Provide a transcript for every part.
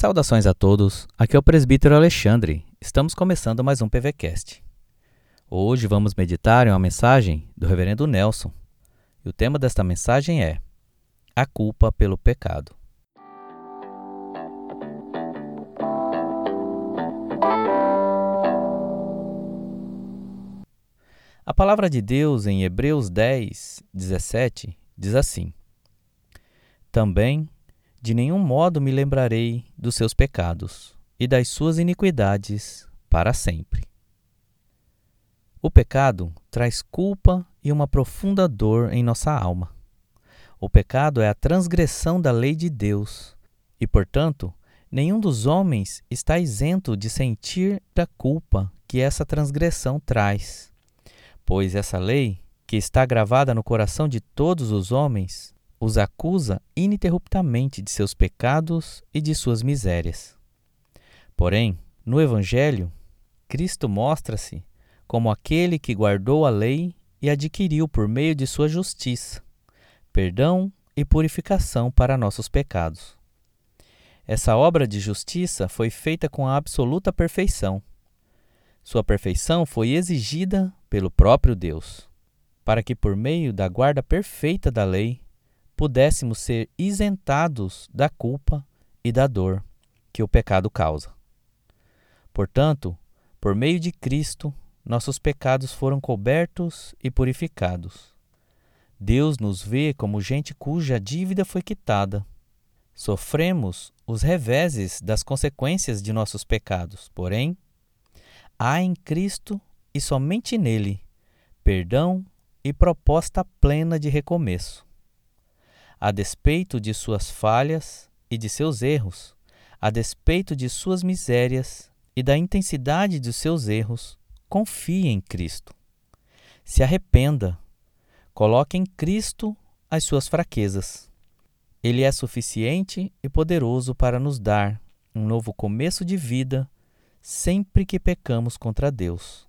Saudações a todos, aqui é o presbítero Alexandre. Estamos começando mais um PVCast. Hoje vamos meditar em uma mensagem do reverendo Nelson. E o tema desta mensagem é A culpa pelo pecado. A palavra de Deus em Hebreus 10, 17 diz assim: Também de nenhum modo me lembrarei dos seus pecados e das suas iniquidades para sempre. O pecado traz culpa e uma profunda dor em nossa alma. O pecado é a transgressão da lei de Deus e, portanto, nenhum dos homens está isento de sentir a culpa que essa transgressão traz. Pois essa lei, que está gravada no coração de todos os homens, os acusa ininterruptamente de seus pecados e de suas misérias. Porém, no Evangelho, Cristo mostra-se como aquele que guardou a lei e adquiriu por meio de sua justiça perdão e purificação para nossos pecados. Essa obra de justiça foi feita com a absoluta perfeição. Sua perfeição foi exigida pelo próprio Deus, para que por meio da guarda perfeita da lei pudéssemos ser isentados da culpa e da dor que o pecado causa. Portanto, por meio de Cristo, nossos pecados foram cobertos e purificados. Deus nos vê como gente cuja dívida foi quitada. Sofremos os reveses das consequências de nossos pecados, porém, há em Cristo e somente nele perdão e proposta plena de recomeço a despeito de suas falhas e de seus erros, a despeito de suas misérias e da intensidade de seus erros, confie em Cristo. Se arrependa. Coloque em Cristo as suas fraquezas. Ele é suficiente e poderoso para nos dar um novo começo de vida sempre que pecamos contra Deus.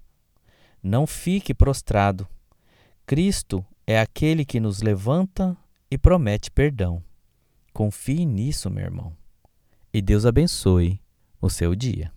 Não fique prostrado. Cristo é aquele que nos levanta e promete perdão. Confie nisso, meu irmão. E Deus abençoe o seu dia.